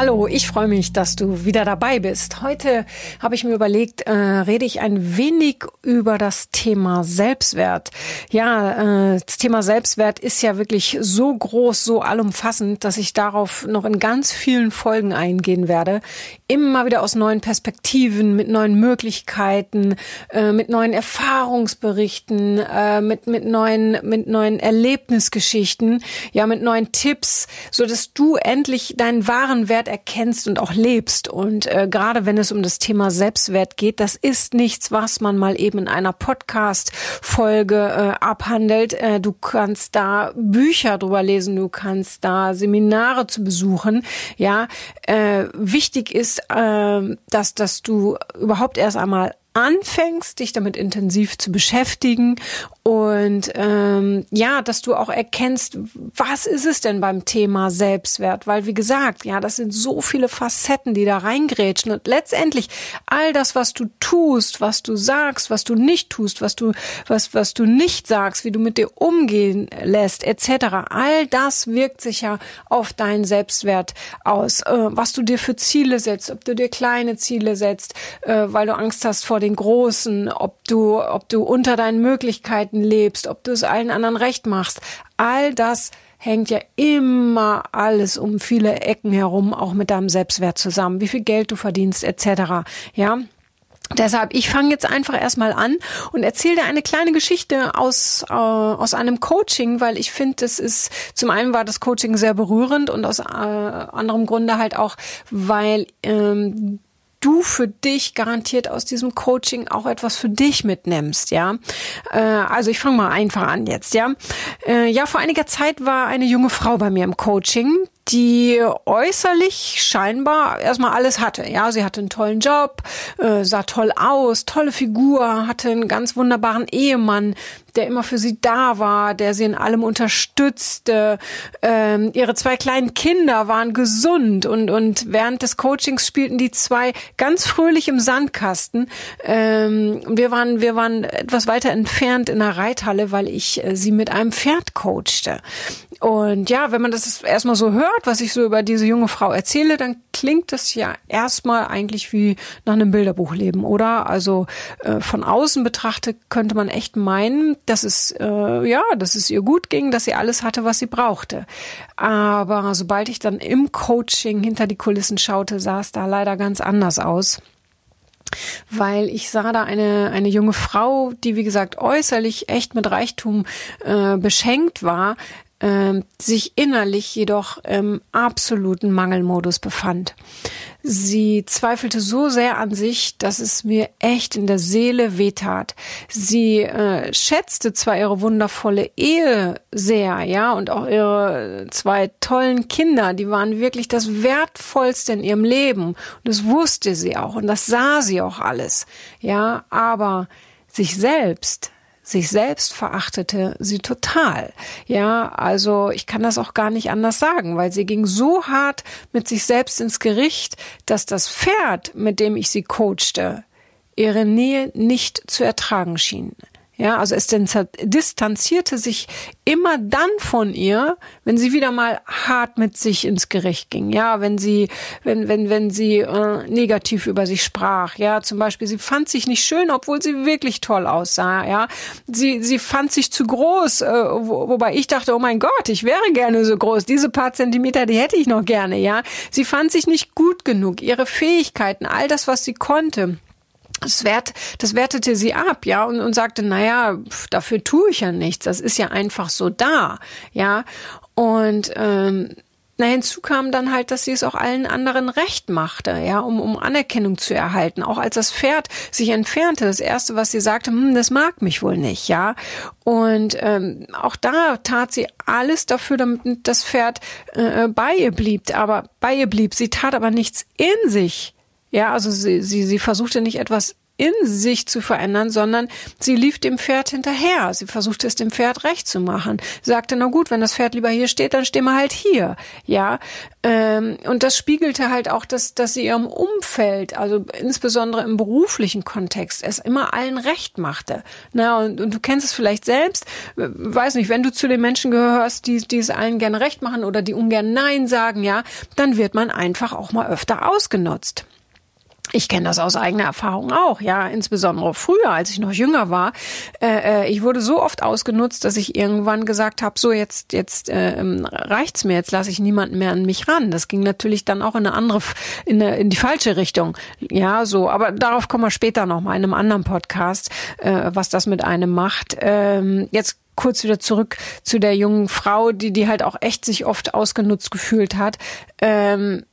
Hallo, ich freue mich, dass du wieder dabei bist. Heute habe ich mir überlegt, äh, rede ich ein wenig über das Thema Selbstwert. Ja, äh, das Thema Selbstwert ist ja wirklich so groß, so allumfassend, dass ich darauf noch in ganz vielen Folgen eingehen werde. Immer wieder aus neuen Perspektiven, mit neuen Möglichkeiten, äh, mit neuen Erfahrungsberichten, äh, mit mit neuen mit neuen Erlebnisgeschichten, ja, mit neuen Tipps, so dass du endlich deinen wahren Wert erkennst und auch lebst. Und äh, gerade wenn es um das Thema Selbstwert geht, das ist nichts, was man mal eben in einer Podcast-Folge äh, abhandelt. Äh, du kannst da Bücher drüber lesen, du kannst da Seminare zu besuchen. Ja, äh, wichtig ist, äh, dass, dass du überhaupt erst einmal anfängst, dich damit intensiv zu beschäftigen und ähm, ja, dass du auch erkennst, was ist es denn beim Thema Selbstwert? Weil wie gesagt, ja, das sind so viele Facetten, die da reingrätschen und letztendlich all das, was du tust, was du sagst, was du nicht tust, was du was was du nicht sagst, wie du mit dir umgehen lässt, etc. All das wirkt sich ja auf deinen Selbstwert aus, äh, was du dir für Ziele setzt, ob du dir kleine Ziele setzt, äh, weil du Angst hast vor den großen, ob du ob du unter deinen Möglichkeiten Möglichkeiten lebst, ob du es allen anderen recht machst, all das hängt ja immer alles um viele Ecken herum, auch mit deinem Selbstwert zusammen, wie viel Geld du verdienst, etc. Ja. Deshalb, ich fange jetzt einfach erstmal an und erzähle dir eine kleine Geschichte aus, äh, aus einem Coaching, weil ich finde, das ist, zum einen war das Coaching sehr berührend und aus äh, anderem Grunde halt auch, weil ähm, du für dich garantiert aus diesem Coaching auch etwas für dich mitnimmst, ja. Äh, also ich fange mal einfach an jetzt, ja. Äh, ja, vor einiger Zeit war eine junge Frau bei mir im Coaching, die äußerlich scheinbar erstmal alles hatte. Ja, sie hatte einen tollen Job, äh, sah toll aus, tolle Figur, hatte einen ganz wunderbaren Ehemann, der immer für sie da war, der sie in allem unterstützte. Ähm, ihre zwei kleinen Kinder waren gesund und, und während des Coachings spielten die zwei ganz fröhlich im Sandkasten. Ähm, wir waren, wir waren etwas weiter entfernt in der Reithalle, weil ich äh, sie mit einem Pferd coachte. Und ja, wenn man das erstmal so hört, was ich so über diese junge Frau erzähle, dann klingt das ja erstmal eigentlich wie nach einem Bilderbuchleben, oder? Also äh, von außen betrachtet könnte man echt meinen, dass es äh, ja, dass es ihr gut ging, dass sie alles hatte, was sie brauchte. Aber sobald ich dann im Coaching hinter die Kulissen schaute, sah es da leider ganz anders aus weil ich sah da eine, eine junge Frau, die wie gesagt äußerlich echt mit Reichtum äh, beschenkt war, äh, sich innerlich jedoch im absoluten Mangelmodus befand. Sie zweifelte so sehr an sich, dass es mir echt in der Seele wehtat. Sie äh, schätzte zwar ihre wundervolle Ehe sehr, ja, und auch ihre zwei tollen Kinder, die waren wirklich das Wertvollste in ihrem Leben. Und das wusste sie auch und das sah sie auch alles, ja, aber sich selbst sich selbst verachtete sie total. Ja, also ich kann das auch gar nicht anders sagen, weil sie ging so hart mit sich selbst ins Gericht, dass das Pferd, mit dem ich sie coachte, ihre Nähe nicht zu ertragen schien. Ja, also es distanzierte sich immer dann von ihr, wenn sie wieder mal hart mit sich ins Gericht ging. Ja, wenn sie, wenn, wenn, wenn sie äh, negativ über sich sprach. Ja, zum Beispiel, sie fand sich nicht schön, obwohl sie wirklich toll aussah. Ja, sie, sie fand sich zu groß, äh, wo, wobei ich dachte, oh mein Gott, ich wäre gerne so groß. Diese paar Zentimeter, die hätte ich noch gerne. Ja, sie fand sich nicht gut genug. Ihre Fähigkeiten, all das, was sie konnte das, wert, das wertete sie ab, ja, und, und sagte, naja, dafür tue ich ja nichts, das ist ja einfach so da, ja. Und ähm, na, hinzu kam dann halt, dass sie es auch allen anderen recht machte, ja, um, um Anerkennung zu erhalten. Auch als das Pferd sich entfernte, das erste, was sie sagte, hm, das mag mich wohl nicht, ja. Und ähm, auch da tat sie alles dafür, damit das Pferd äh, bei ihr blieb, aber bei ihr blieb. Sie tat aber nichts in sich ja, also sie, sie, sie versuchte nicht etwas in sich zu verändern, sondern sie lief dem Pferd hinterher. Sie versuchte es dem Pferd recht zu machen. Sie sagte, na gut, wenn das Pferd lieber hier steht, dann stehen wir halt hier. Ja, ähm, und das spiegelte halt auch, dass, dass sie ihrem Umfeld, also insbesondere im beruflichen Kontext, es immer allen recht machte. Na, und, und du kennst es vielleicht selbst, weiß nicht, wenn du zu den Menschen gehörst, die, die es allen gerne recht machen oder die ungern Nein sagen, ja, dann wird man einfach auch mal öfter ausgenutzt. Ich kenne das aus eigener Erfahrung auch, ja, insbesondere früher, als ich noch jünger war. Äh, äh ich wurde so oft ausgenutzt, dass ich irgendwann gesagt habe, so jetzt jetzt äh, reicht's mir, jetzt lasse ich niemanden mehr an mich ran. Das ging natürlich dann auch in eine andere, in, eine, in die falsche Richtung, ja, so. Aber darauf kommen wir später noch mal in einem anderen Podcast, äh, was das mit einem macht. Ähm, jetzt kurz wieder zurück zu der jungen Frau, die die halt auch echt sich oft ausgenutzt gefühlt hat. Ähm,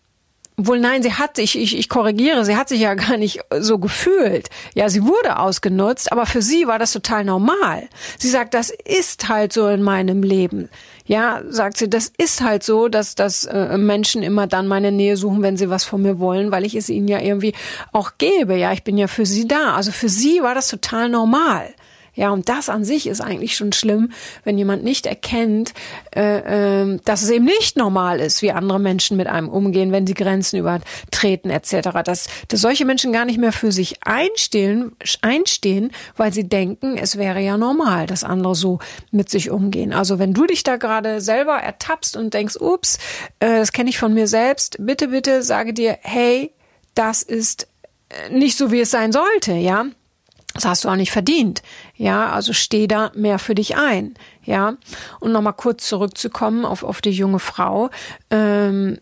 wohl nein, sie hat sich, ich, ich korrigiere, sie hat sich ja gar nicht so gefühlt. Ja, sie wurde ausgenutzt, aber für sie war das total normal. Sie sagt, das ist halt so in meinem Leben. Ja, sagt sie, das ist halt so, dass, dass äh, Menschen immer dann meine Nähe suchen, wenn sie was von mir wollen, weil ich es ihnen ja irgendwie auch gebe. Ja, ich bin ja für sie da. Also für sie war das total normal. Ja, und das an sich ist eigentlich schon schlimm, wenn jemand nicht erkennt, äh, äh, dass es eben nicht normal ist, wie andere Menschen mit einem umgehen, wenn sie Grenzen übertreten etc. Dass, dass solche Menschen gar nicht mehr für sich einstehen, einstehen, weil sie denken, es wäre ja normal, dass andere so mit sich umgehen. Also wenn du dich da gerade selber ertappst und denkst, ups, äh, das kenne ich von mir selbst, bitte, bitte sage dir, hey, das ist äh, nicht so, wie es sein sollte, ja. Das hast du auch nicht verdient. Ja, also steh da mehr für dich ein. Ja, und nochmal kurz zurückzukommen auf, auf die junge Frau. Ähm,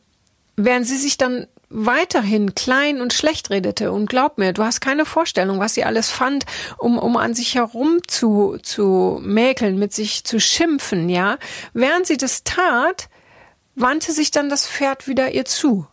während sie sich dann weiterhin klein und schlecht redete und glaub mir, du hast keine Vorstellung, was sie alles fand, um, um an sich herum zu, zu mäkeln, mit sich zu schimpfen, ja. Während sie das tat, wandte sich dann das Pferd wieder ihr zu.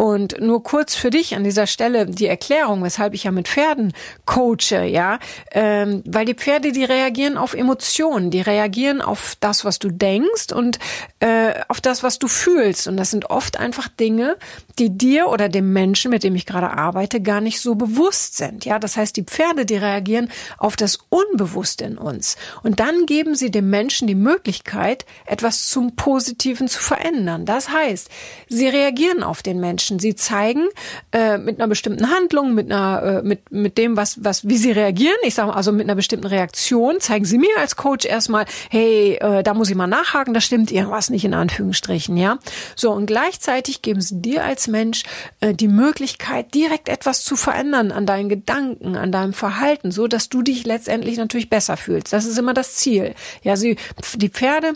Und nur kurz für dich an dieser Stelle die Erklärung, weshalb ich ja mit Pferden coache, ja, ähm, weil die Pferde, die reagieren auf Emotionen, die reagieren auf das, was du denkst und äh, auf das, was du fühlst. Und das sind oft einfach Dinge, die dir oder dem Menschen, mit dem ich gerade arbeite, gar nicht so bewusst sind. Ja, das heißt, die Pferde, die reagieren auf das Unbewusste in uns. Und dann geben sie dem Menschen die Möglichkeit, etwas zum Positiven zu verändern. Das heißt, sie reagieren auf den Menschen Menschen. Sie zeigen äh, mit einer bestimmten Handlung, mit einer, äh, mit mit dem, was was wie sie reagieren. Ich sage also mit einer bestimmten Reaktion zeigen Sie mir als Coach erstmal, hey, äh, da muss ich mal nachhaken, da stimmt irgendwas nicht in Anführungsstrichen, ja. So und gleichzeitig geben Sie dir als Mensch äh, die Möglichkeit, direkt etwas zu verändern an deinen Gedanken, an deinem Verhalten, so dass du dich letztendlich natürlich besser fühlst. Das ist immer das Ziel. Ja, sie die Pferde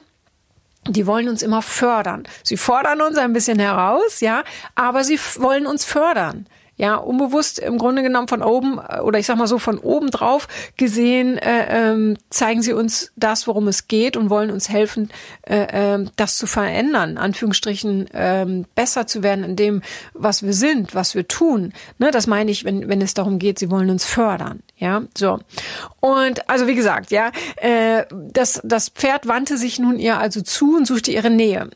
die wollen uns immer fördern. Sie fordern uns ein bisschen heraus, ja, aber sie wollen uns fördern ja, unbewusst im Grunde genommen von oben äh, oder ich sag mal so von oben drauf gesehen, äh, ähm, zeigen sie uns das, worum es geht und wollen uns helfen, äh, äh, das zu verändern, Anführungsstrichen äh, besser zu werden in dem, was wir sind, was wir tun. Ne, das meine ich, wenn, wenn es darum geht, sie wollen uns fördern. Ja, so. Und also wie gesagt, ja, äh, das, das Pferd wandte sich nun ihr also zu und suchte ihre Nähe.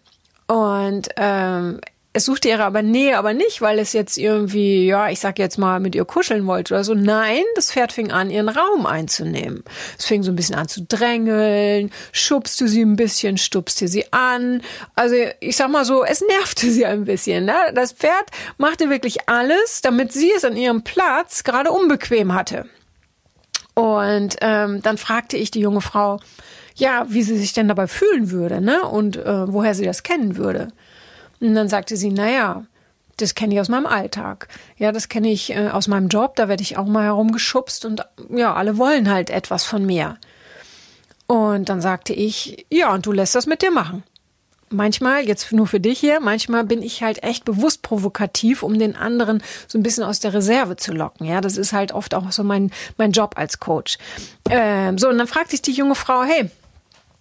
Und ähm, es suchte ihre aber Nähe, aber nicht, weil es jetzt irgendwie, ja, ich sag jetzt mal, mit ihr kuscheln wollte oder so. Nein, das Pferd fing an, ihren Raum einzunehmen. Es fing so ein bisschen an zu drängeln, schubste sie ein bisschen, stupste sie an. Also ich sag mal so, es nervte sie ein bisschen. Ne? Das Pferd machte wirklich alles, damit sie es an ihrem Platz gerade unbequem hatte. Und ähm, dann fragte ich die junge Frau, ja, wie sie sich denn dabei fühlen würde, ne? Und äh, woher sie das kennen würde. Und dann sagte sie, naja, das kenne ich aus meinem Alltag. Ja, das kenne ich äh, aus meinem Job, da werde ich auch mal herumgeschubst und ja, alle wollen halt etwas von mir. Und dann sagte ich, ja, und du lässt das mit dir machen. Manchmal, jetzt nur für dich hier, manchmal bin ich halt echt bewusst provokativ, um den anderen so ein bisschen aus der Reserve zu locken. Ja, das ist halt oft auch so mein, mein Job als Coach. Ähm, so, und dann fragte ich die junge Frau, hey,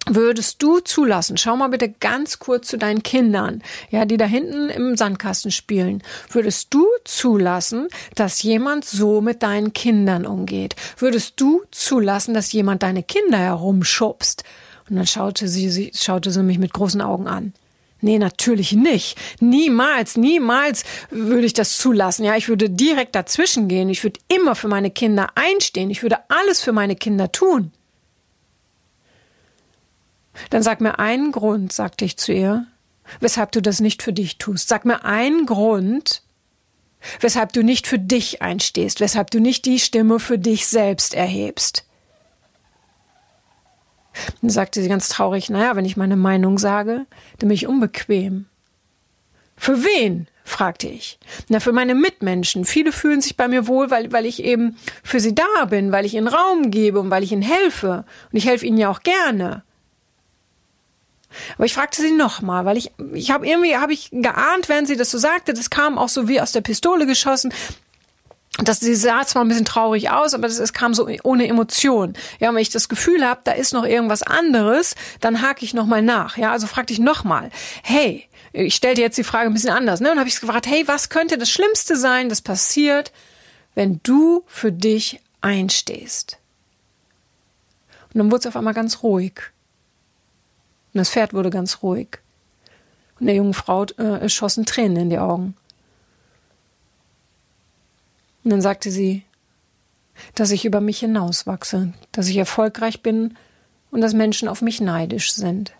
würdest du zulassen, schau mal bitte ganz kurz zu deinen Kindern, ja, die da hinten im Sandkasten spielen. Würdest du zulassen, dass jemand so mit deinen Kindern umgeht? Würdest du zulassen, dass jemand deine Kinder herumschubst? Und dann schaute sie, sie, schaute sie mich mit großen Augen an. Nee, natürlich nicht. Niemals, niemals würde ich das zulassen. Ja, ich würde direkt dazwischen gehen. Ich würde immer für meine Kinder einstehen. Ich würde alles für meine Kinder tun. Dann sag mir einen Grund, sagte ich zu ihr, weshalb du das nicht für dich tust. Sag mir einen Grund, weshalb du nicht für dich einstehst, weshalb du nicht die Stimme für dich selbst erhebst. Dann sagte sie ganz traurig, naja, wenn ich meine Meinung sage, dann bin ich unbequem. Für wen? fragte ich. Na, für meine Mitmenschen. Viele fühlen sich bei mir wohl, weil, weil ich eben für sie da bin, weil ich ihnen Raum gebe und weil ich ihnen helfe. Und ich helfe ihnen ja auch gerne. Aber ich fragte sie nochmal, weil ich, ich habe irgendwie, habe ich geahnt, während sie das so sagte, das kam auch so wie aus der Pistole geschossen, das, sie sah zwar ein bisschen traurig aus, aber es kam so ohne Emotion. Ja, wenn ich das Gefühl habe, da ist noch irgendwas anderes, dann hake ich nochmal nach. Ja, also fragte ich nochmal, hey, ich stelle dir jetzt die Frage ein bisschen anders, ne? Und habe ich gefragt, hey, was könnte das Schlimmste sein, das passiert, wenn du für dich einstehst? Und dann wurde es auf einmal ganz ruhig. Und das Pferd wurde ganz ruhig. Und der jungen Frau äh, schossen Tränen in die Augen. Und dann sagte sie, dass ich über mich hinauswachse, dass ich erfolgreich bin und dass Menschen auf mich neidisch sind.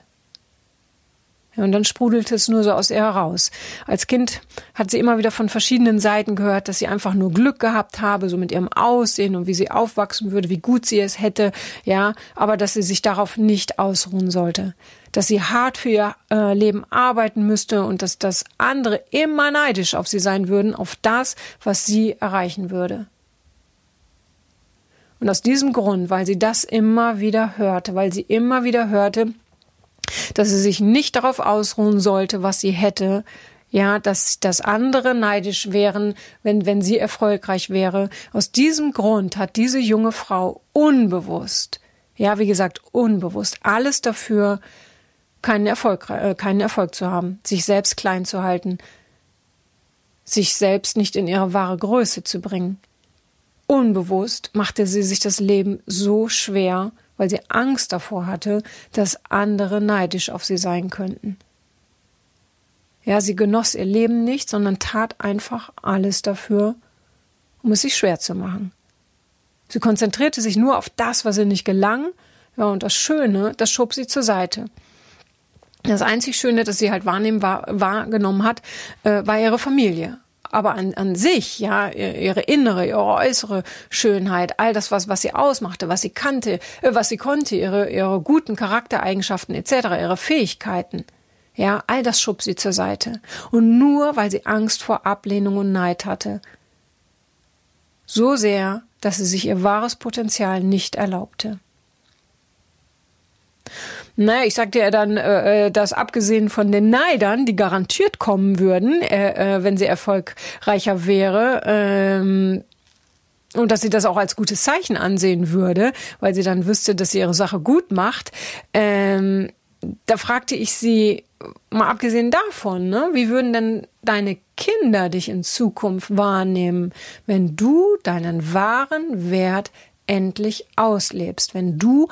Ja, und dann sprudelte es nur so aus ihr heraus. Als Kind hat sie immer wieder von verschiedenen Seiten gehört, dass sie einfach nur Glück gehabt habe, so mit ihrem Aussehen und wie sie aufwachsen würde, wie gut sie es hätte, ja, aber dass sie sich darauf nicht ausruhen sollte, dass sie hart für ihr äh, Leben arbeiten müsste und dass das andere immer neidisch auf sie sein würden, auf das, was sie erreichen würde. Und aus diesem Grund, weil sie das immer wieder hörte, weil sie immer wieder hörte, dass sie sich nicht darauf ausruhen sollte, was sie hätte, ja, dass, dass andere neidisch wären, wenn, wenn sie erfolgreich wäre. Aus diesem Grund hat diese junge Frau unbewusst, ja, wie gesagt, unbewusst alles dafür keinen Erfolg, äh, keinen Erfolg zu haben, sich selbst klein zu halten, sich selbst nicht in ihre wahre Größe zu bringen. Unbewusst machte sie sich das Leben so schwer, weil sie Angst davor hatte, dass andere neidisch auf sie sein könnten. Ja, sie genoss ihr Leben nicht, sondern tat einfach alles dafür, um es sich schwer zu machen. Sie konzentrierte sich nur auf das, was ihr nicht gelang, ja, und das Schöne, das schob sie zur Seite. Das einzig Schöne, das sie halt wahrnehmen, war, wahrgenommen hat, äh, war ihre Familie. Aber an, an sich, ja, ihre innere, ihre äußere Schönheit, all das, was, was sie ausmachte, was sie kannte, äh, was sie konnte, ihre, ihre guten Charaktereigenschaften etc., ihre Fähigkeiten, ja, all das schob sie zur Seite. Und nur weil sie Angst vor Ablehnung und Neid hatte. So sehr, dass sie sich ihr wahres Potenzial nicht erlaubte. Naja, ich sagte ja dann, äh, äh, dass abgesehen von den Neidern, die garantiert kommen würden, äh, äh, wenn sie erfolgreicher wäre, ähm, und dass sie das auch als gutes Zeichen ansehen würde, weil sie dann wüsste, dass sie ihre Sache gut macht. Ähm, da fragte ich sie, mal abgesehen davon, ne, wie würden denn deine Kinder dich in Zukunft wahrnehmen, wenn du deinen wahren Wert endlich auslebst, wenn du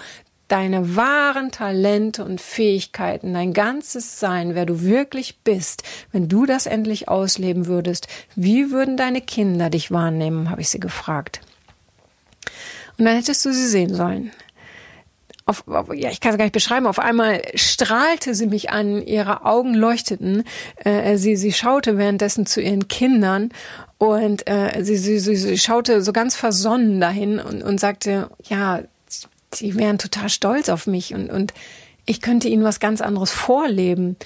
deine wahren Talente und Fähigkeiten, dein ganzes Sein, wer du wirklich bist, wenn du das endlich ausleben würdest, wie würden deine Kinder dich wahrnehmen, habe ich sie gefragt. Und dann hättest du sie sehen sollen. Auf, auf, ja, ich kann es gar nicht beschreiben. Auf einmal strahlte sie mich an, ihre Augen leuchteten. Äh, sie, sie schaute währenddessen zu ihren Kindern und äh, sie, sie, sie, sie schaute so ganz versonnen dahin und, und sagte, ja, die wären total stolz auf mich und, und ich könnte ihnen was ganz anderes vorleben.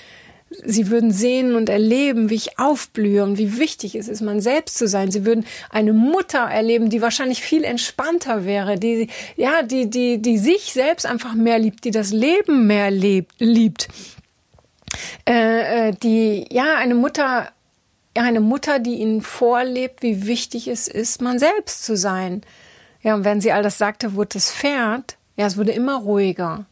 Sie würden sehen und erleben, wie ich aufblühe und wie wichtig es ist, man selbst zu sein. Sie würden eine Mutter erleben, die wahrscheinlich viel entspannter wäre, die, ja, die, die, die sich selbst einfach mehr liebt, die das Leben mehr lebt, liebt. Äh, äh die, ja, eine Mutter, eine Mutter, die ihnen vorlebt, wie wichtig es ist, man selbst zu sein. Ja, und wenn sie all das sagte, wurde das Pferd ja, es wurde immer ruhiger.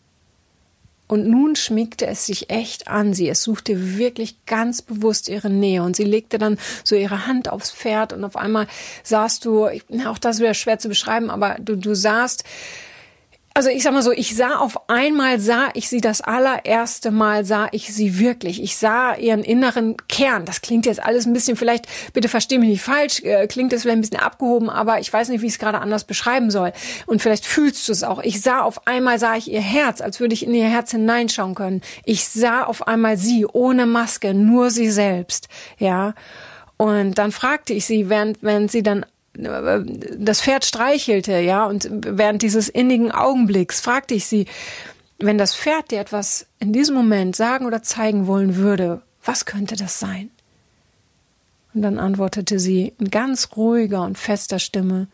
Und nun schmiegte es sich echt an sie. Es suchte wirklich ganz bewusst ihre Nähe. Und sie legte dann so ihre Hand aufs Pferd und auf einmal sahst du, auch das wäre schwer zu beschreiben, aber du, du sahst, also ich sag mal so, ich sah auf einmal, sah ich sie das allererste Mal, sah ich sie wirklich. Ich sah ihren inneren Kern. Das klingt jetzt alles ein bisschen, vielleicht, bitte versteh mich nicht falsch, äh, klingt das vielleicht ein bisschen abgehoben, aber ich weiß nicht, wie ich es gerade anders beschreiben soll. Und vielleicht fühlst du es auch. Ich sah auf einmal, sah ich ihr Herz, als würde ich in ihr Herz hineinschauen können. Ich sah auf einmal sie, ohne Maske, nur sie selbst, ja. Und dann fragte ich sie, während, während sie dann das Pferd streichelte, ja, und während dieses innigen Augenblicks fragte ich sie, wenn das Pferd dir etwas in diesem Moment sagen oder zeigen wollen würde, was könnte das sein? Und dann antwortete sie in ganz ruhiger und fester Stimme,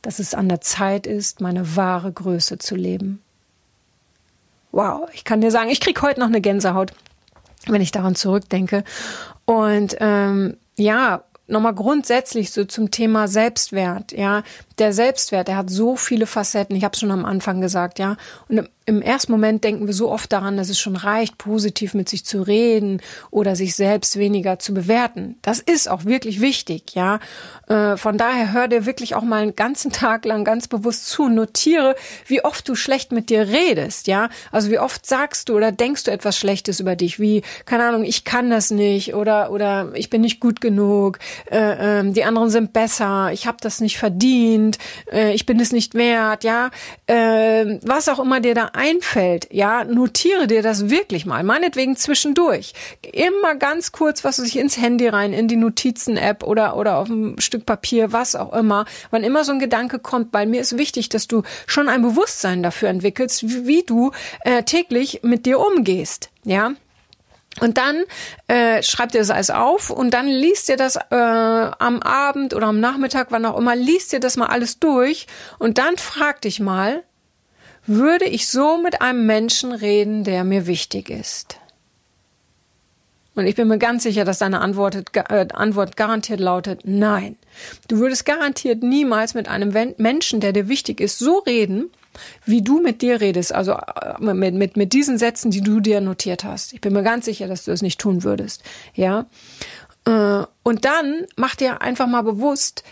dass es an der Zeit ist, meine wahre Größe zu leben. Wow, ich kann dir sagen, ich krieg heute noch eine Gänsehaut, wenn ich daran zurückdenke. Und ähm, ja, nochmal grundsätzlich so zum Thema Selbstwert, ja. Der Selbstwert, der hat so viele Facetten. Ich habe es schon am Anfang gesagt, ja. Und im ersten Moment denken wir so oft daran, dass es schon reicht, positiv mit sich zu reden oder sich selbst weniger zu bewerten. Das ist auch wirklich wichtig, ja. Äh, von daher hör dir wirklich auch mal einen ganzen Tag lang ganz bewusst zu. Notiere, wie oft du schlecht mit dir redest, ja. Also wie oft sagst du oder denkst du etwas Schlechtes über dich, wie keine Ahnung, ich kann das nicht oder oder ich bin nicht gut genug, äh, äh, die anderen sind besser, ich habe das nicht verdient, äh, ich bin es nicht wert, ja. Äh, was auch immer dir da einfällt, ja, notiere dir das wirklich mal, meinetwegen zwischendurch. Immer ganz kurz, was sich ins Handy rein, in die Notizen-App oder, oder auf ein Stück Papier, was auch immer. Wann immer so ein Gedanke kommt, weil mir ist wichtig, dass du schon ein Bewusstsein dafür entwickelst, wie, wie du äh, täglich mit dir umgehst, ja. Und dann äh, schreibt ihr das alles auf und dann liest ihr das äh, am Abend oder am Nachmittag, wann auch immer, liest ihr das mal alles durch und dann frag dich mal, würde ich so mit einem Menschen reden, der mir wichtig ist? Und ich bin mir ganz sicher, dass deine Antwort, äh, Antwort garantiert lautet Nein. Du würdest garantiert niemals mit einem Menschen, der dir wichtig ist, so reden, wie du mit dir redest, also äh, mit, mit, mit diesen Sätzen, die du dir notiert hast. Ich bin mir ganz sicher, dass du es nicht tun würdest. Ja. Äh, und dann mach dir einfach mal bewusst,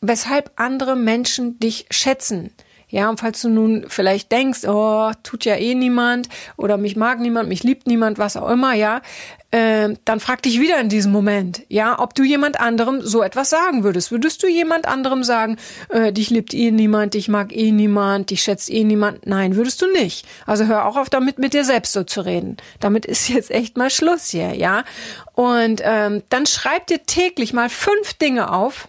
weshalb andere Menschen dich schätzen. Ja, und falls du nun vielleicht denkst, oh, tut ja eh niemand oder mich mag niemand, mich liebt niemand, was auch immer, ja, äh, dann frag dich wieder in diesem Moment, ja, ob du jemand anderem so etwas sagen würdest. Würdest du jemand anderem sagen, äh, dich liebt eh niemand, dich mag eh niemand, dich schätzt eh niemand? Nein, würdest du nicht. Also hör auch auf damit, mit dir selbst so zu reden. Damit ist jetzt echt mal Schluss hier, ja. Und ähm, dann schreib dir täglich mal fünf Dinge auf,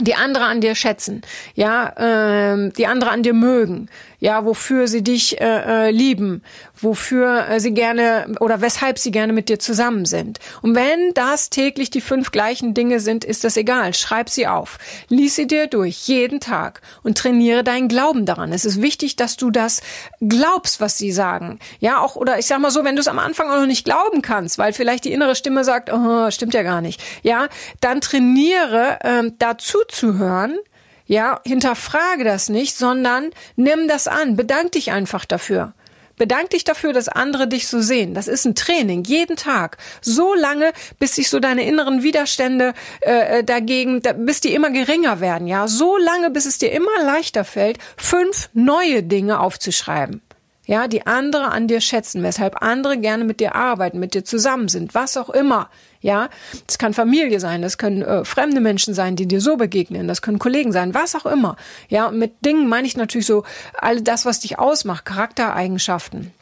die andere an dir schätzen, ja, ähm, die andere an dir mögen, ja, wofür sie dich äh, äh, lieben, wofür äh, sie gerne oder weshalb sie gerne mit dir zusammen sind. Und wenn das täglich die fünf gleichen Dinge sind, ist das egal. Schreib sie auf, lies sie dir durch jeden Tag und trainiere deinen Glauben daran. Es ist wichtig, dass du das glaubst, was sie sagen. Ja, auch oder ich sag mal so, wenn du es am Anfang auch noch nicht glauben kannst, weil vielleicht die innere Stimme sagt, oh, stimmt ja gar nicht. Ja, dann trainiere ähm, dazu zu hören ja, hinterfrage das nicht, sondern nimm das an, bedank dich einfach dafür. Bedank dich dafür, dass andere dich so sehen. Das ist ein Training, jeden Tag. So lange, bis sich so deine inneren Widerstände äh, äh dagegen, da, bis die immer geringer werden. Ja, so lange, bis es dir immer leichter fällt, fünf neue Dinge aufzuschreiben ja, die andere an dir schätzen, weshalb andere gerne mit dir arbeiten, mit dir zusammen sind, was auch immer, ja. Das kann Familie sein, das können äh, fremde Menschen sein, die dir so begegnen, das können Kollegen sein, was auch immer, ja. Und mit Dingen meine ich natürlich so all das, was dich ausmacht, Charaktereigenschaften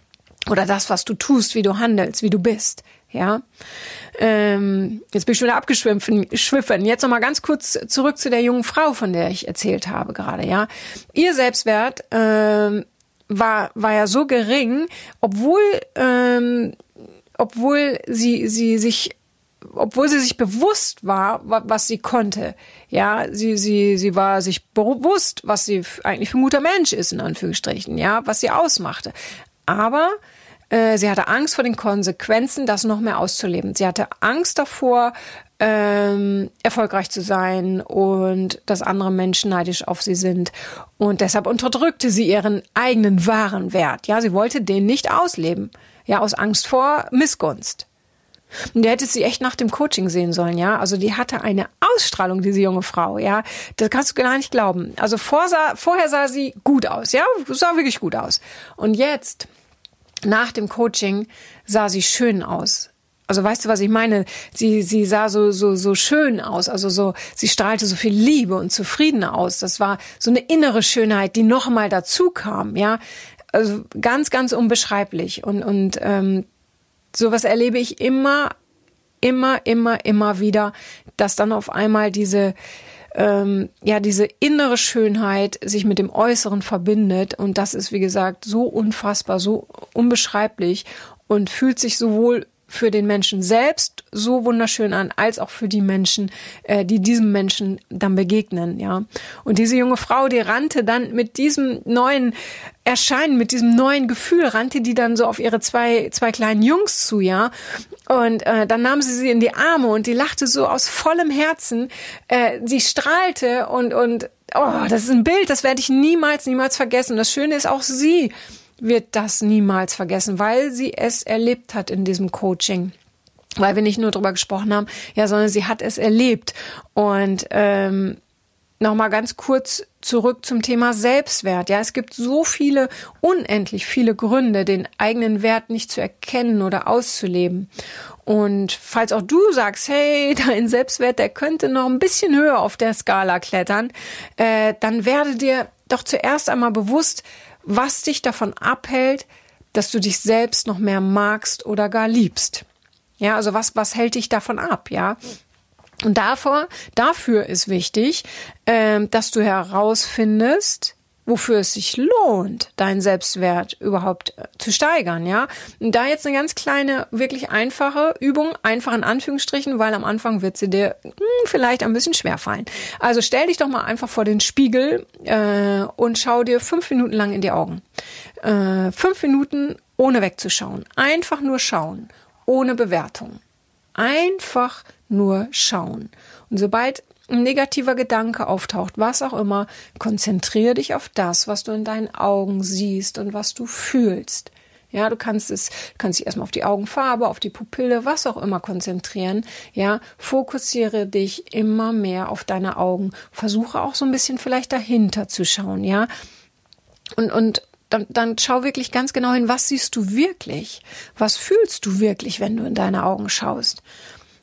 oder das, was du tust, wie du handelst, wie du bist, ja. Ähm, jetzt bin ich schon wieder abgeschwiffen. Jetzt noch mal ganz kurz zurück zu der jungen Frau, von der ich erzählt habe gerade, ja. Ihr Selbstwert ähm, war, war ja so gering, obwohl, ähm, obwohl sie, sie sich obwohl sie sich bewusst war, was sie konnte. Ja, sie, sie, sie war sich bewusst, was sie eigentlich für ein guter Mensch ist, in Anführungsstrichen, ja, was sie ausmachte. Aber äh, sie hatte Angst vor den Konsequenzen, das noch mehr auszuleben. Sie hatte Angst davor, ähm, erfolgreich zu sein und dass andere Menschen neidisch auf sie sind. Und deshalb unterdrückte sie ihren eigenen wahren Wert. Ja, sie wollte den nicht ausleben. Ja, aus Angst vor Missgunst. Und du hättest sie echt nach dem Coaching sehen sollen, ja. Also die hatte eine Ausstrahlung, diese junge Frau, ja. Das kannst du gar nicht glauben. Also vorsah, vorher sah sie gut aus, ja. Sah wirklich gut aus. Und jetzt, nach dem Coaching, sah sie schön aus. Also weißt du, was ich meine? Sie, sie sah so, so, so schön aus. Also so, sie strahlte so viel Liebe und Zufrieden aus. Das war so eine innere Schönheit, die nochmal dazu kam, ja. Also ganz, ganz unbeschreiblich. Und, und ähm, sowas erlebe ich immer, immer, immer, immer wieder, dass dann auf einmal diese, ähm, ja, diese innere Schönheit sich mit dem Äußeren verbindet. Und das ist, wie gesagt, so unfassbar, so unbeschreiblich und fühlt sich sowohl für den Menschen selbst so wunderschön an, als auch für die Menschen, äh, die diesem Menschen dann begegnen, ja. Und diese junge Frau, die rannte dann mit diesem neuen Erscheinen, mit diesem neuen Gefühl, rannte die dann so auf ihre zwei, zwei kleinen Jungs zu, ja. Und äh, dann nahm sie sie in die Arme und die lachte so aus vollem Herzen. Äh, sie strahlte und, und, oh, das ist ein Bild, das werde ich niemals, niemals vergessen. Das Schöne ist auch sie wird das niemals vergessen, weil sie es erlebt hat in diesem Coaching weil wir nicht nur drüber gesprochen haben, ja, sondern sie hat es erlebt. Und ähm, nochmal ganz kurz zurück zum Thema Selbstwert. Ja, es gibt so viele, unendlich viele Gründe, den eigenen Wert nicht zu erkennen oder auszuleben. Und falls auch du sagst, hey, dein Selbstwert, der könnte noch ein bisschen höher auf der Skala klettern, äh, dann werde dir doch zuerst einmal bewusst, was dich davon abhält, dass du dich selbst noch mehr magst oder gar liebst. Ja, also was, was hält dich davon ab, ja? Und davor, dafür ist wichtig, äh, dass du herausfindest, wofür es sich lohnt, deinen Selbstwert überhaupt äh, zu steigern, ja. Und da jetzt eine ganz kleine, wirklich einfache Übung, einfach in Anführungsstrichen, weil am Anfang wird sie dir hm, vielleicht ein bisschen schwer fallen. Also stell dich doch mal einfach vor den Spiegel äh, und schau dir fünf Minuten lang in die Augen. Äh, fünf Minuten ohne wegzuschauen. Einfach nur schauen, ohne Bewertung. Einfach nur schauen. Und sobald ein negativer Gedanke auftaucht, was auch immer, konzentriere dich auf das, was du in deinen Augen siehst und was du fühlst. Ja, du kannst es, kannst dich erstmal auf die Augenfarbe, auf die Pupille, was auch immer konzentrieren. Ja, fokussiere dich immer mehr auf deine Augen. Versuche auch so ein bisschen vielleicht dahinter zu schauen. Ja, und, und dann, dann schau wirklich ganz genau hin, was siehst du wirklich? Was fühlst du wirklich, wenn du in deine Augen schaust?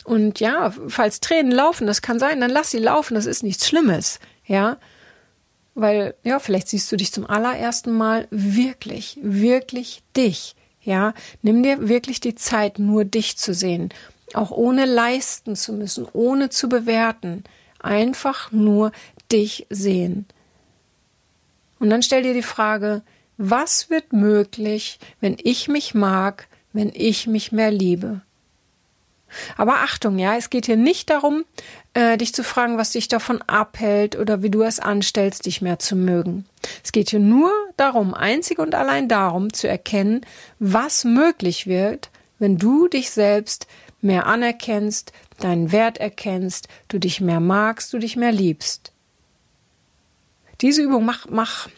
Und ja, falls Tränen laufen, das kann sein, dann lass sie laufen, das ist nichts Schlimmes, ja. Weil, ja, vielleicht siehst du dich zum allerersten Mal wirklich, wirklich dich, ja. Nimm dir wirklich die Zeit, nur dich zu sehen. Auch ohne leisten zu müssen, ohne zu bewerten. Einfach nur dich sehen. Und dann stell dir die Frage, was wird möglich, wenn ich mich mag, wenn ich mich mehr liebe? Aber Achtung, ja, es geht hier nicht darum, äh, dich zu fragen, was dich davon abhält oder wie du es anstellst, dich mehr zu mögen. Es geht hier nur darum, einzig und allein darum zu erkennen, was möglich wird, wenn du dich selbst mehr anerkennst, deinen Wert erkennst, du dich mehr magst, du dich mehr liebst. Diese Übung mach, mach,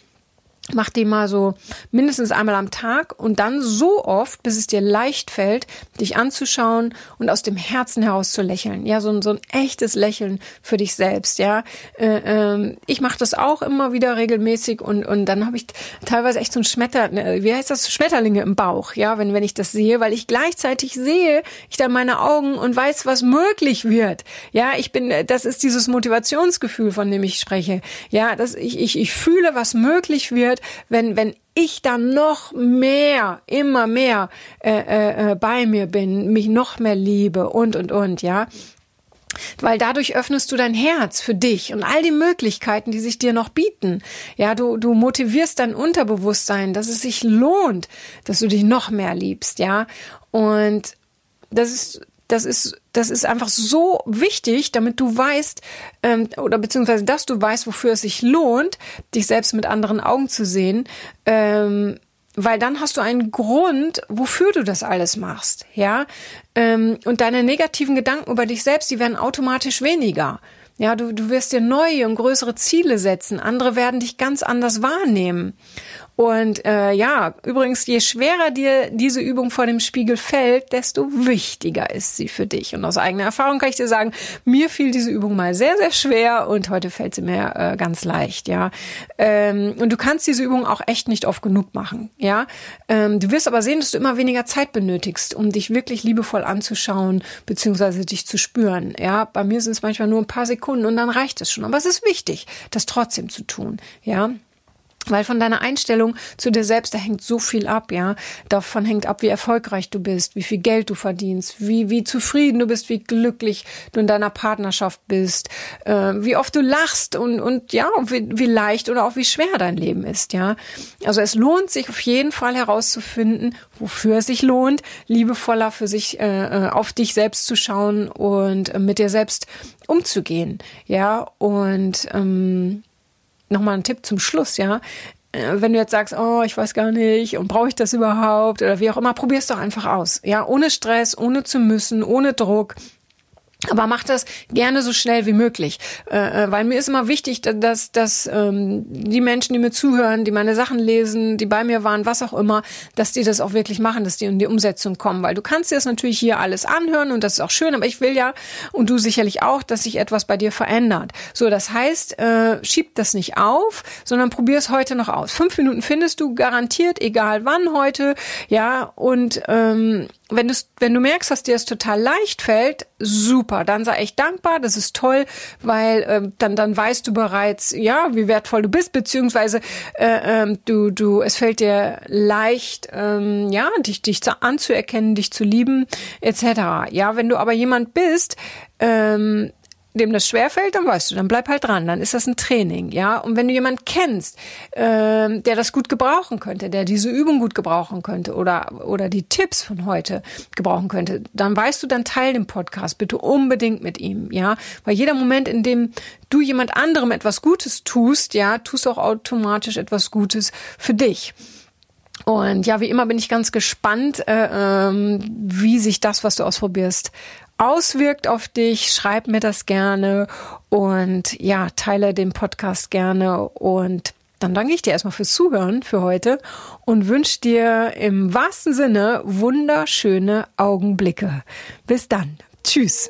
Mach die mal so mindestens einmal am Tag und dann so oft, bis es dir leicht fällt, dich anzuschauen und aus dem Herzen heraus zu lächeln. Ja, so ein, so ein echtes Lächeln für dich selbst. Ja, äh, äh, ich mache das auch immer wieder regelmäßig und und dann habe ich teilweise echt so ein Schmetter, ne, wie heißt das, Schmetterlinge im Bauch. Ja, wenn wenn ich das sehe, weil ich gleichzeitig sehe, ich dann meine Augen und weiß, was möglich wird. Ja, ich bin, das ist dieses Motivationsgefühl, von dem ich spreche. Ja, dass ich ich ich fühle, was möglich wird wird, wenn, wenn ich dann noch mehr, immer mehr äh, äh, äh, bei mir bin, mich noch mehr liebe und, und, und, ja. Weil dadurch öffnest du dein Herz für dich und all die Möglichkeiten, die sich dir noch bieten. Ja, du, du motivierst dein Unterbewusstsein, dass es sich lohnt, dass du dich noch mehr liebst, ja. Und das ist das ist, das ist einfach so wichtig, damit du weißt, ähm, oder beziehungsweise, dass du weißt, wofür es sich lohnt, dich selbst mit anderen Augen zu sehen, ähm, weil dann hast du einen Grund, wofür du das alles machst, ja. Ähm, und deine negativen Gedanken über dich selbst, die werden automatisch weniger. Ja, du, du wirst dir neue und größere Ziele setzen. Andere werden dich ganz anders wahrnehmen. Und äh, ja, übrigens, je schwerer dir diese Übung vor dem Spiegel fällt, desto wichtiger ist sie für dich. Und aus eigener Erfahrung kann ich dir sagen, mir fiel diese Übung mal sehr, sehr schwer und heute fällt sie mir äh, ganz leicht, ja. Ähm, und du kannst diese Übung auch echt nicht oft genug machen, ja. Ähm, du wirst aber sehen, dass du immer weniger Zeit benötigst, um dich wirklich liebevoll anzuschauen, beziehungsweise dich zu spüren, ja. Bei mir sind es manchmal nur ein paar Sekunden und dann reicht es schon. Aber es ist wichtig, das trotzdem zu tun, ja. Weil von deiner Einstellung zu dir selbst, da hängt so viel ab, ja. Davon hängt ab, wie erfolgreich du bist, wie viel Geld du verdienst, wie, wie zufrieden du bist, wie glücklich du in deiner Partnerschaft bist, äh, wie oft du lachst und, und ja, wie, wie leicht oder auch wie schwer dein Leben ist, ja. Also es lohnt sich auf jeden Fall herauszufinden, wofür es sich lohnt, liebevoller für sich, äh, äh auf dich selbst zu schauen und mit dir selbst umzugehen, ja. Und, ähm, nochmal ein Tipp zum Schluss, ja. Äh, wenn du jetzt sagst, oh, ich weiß gar nicht und brauche ich das überhaupt oder wie auch immer, probier's doch einfach aus. Ja, ohne Stress, ohne zu müssen, ohne Druck. Aber mach das gerne so schnell wie möglich, äh, äh, weil mir ist immer wichtig, dass, dass ähm, die Menschen, die mir zuhören, die meine Sachen lesen, die bei mir waren, was auch immer, dass die das auch wirklich machen, dass die in die Umsetzung kommen. Weil du kannst dir das natürlich hier alles anhören und das ist auch schön, aber ich will ja, und du sicherlich auch, dass sich etwas bei dir verändert. So, das heißt, äh, schieb das nicht auf, sondern probier es heute noch aus. Fünf Minuten findest du garantiert, egal wann heute, ja, und ähm, wenn du, wenn du merkst, dass dir es total leicht fällt, super, dann sei echt dankbar, das ist toll, weil äh, dann, dann weißt du bereits, ja, wie wertvoll du bist, beziehungsweise äh, äh, du, du, es fällt dir leicht, ähm, ja, dich, dich anzuerkennen, dich zu lieben, etc. Ja, wenn du aber jemand bist, ähm, dem das schwerfällt, dann weißt du, dann bleib halt dran, dann ist das ein Training, ja. Und wenn du jemand kennst, ähm, der das gut gebrauchen könnte, der diese Übung gut gebrauchen könnte oder oder die Tipps von heute gebrauchen könnte, dann weißt du, dann teil den Podcast bitte unbedingt mit ihm, ja. Weil jeder Moment, in dem du jemand anderem etwas Gutes tust, ja, tust auch automatisch etwas Gutes für dich. Und ja, wie immer bin ich ganz gespannt, äh, ähm, wie sich das, was du ausprobierst, auswirkt auf dich, schreib mir das gerne und ja, teile den Podcast gerne und dann danke ich dir erstmal fürs Zuhören für heute und wünsche dir im wahrsten Sinne wunderschöne Augenblicke. Bis dann. Tschüss.